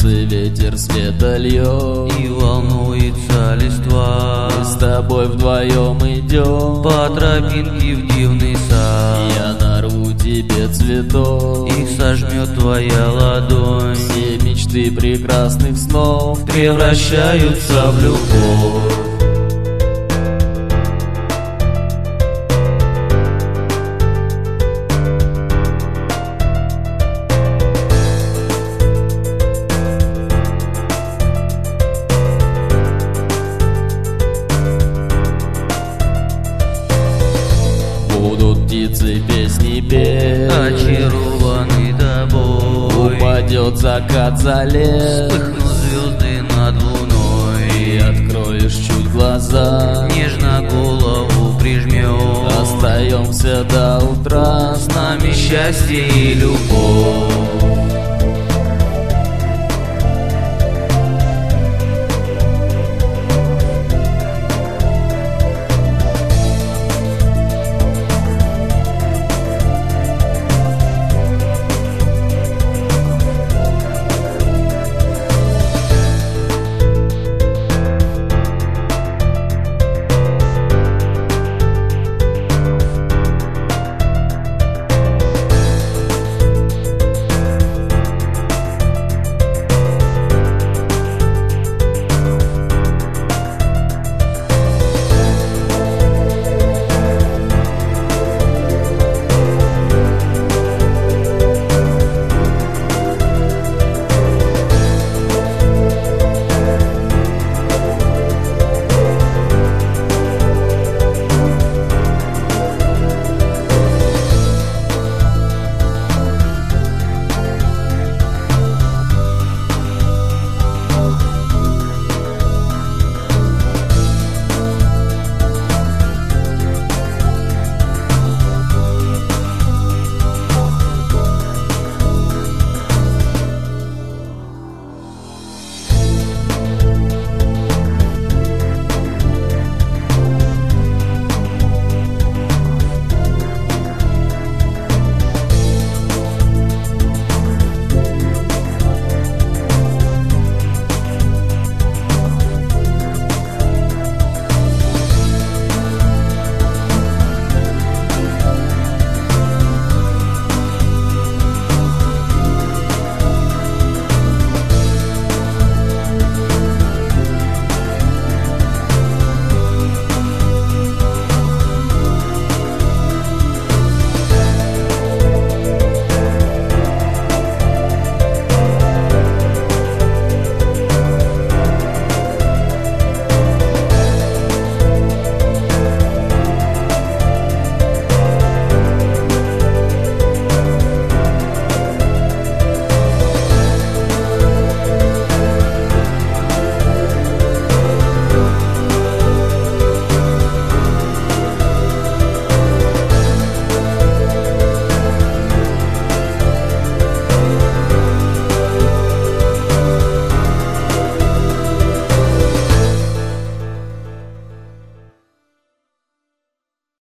солнце ветер света льет И волнуется листва Мы с тобой вдвоем идем. По тропинке в дивный сад. Я нарву тебе цветов Их сожмет твоя ладонь. Все мечты прекрасных снов Превращаются в любовь Будут птицы песни петь. Очарованы тобой Упадет закат за лес. Вспыхнут звезды над луной. И откроешь чуть глаза. Нежно голову прижмешь Остаемся до утра. С нами счастье и любовь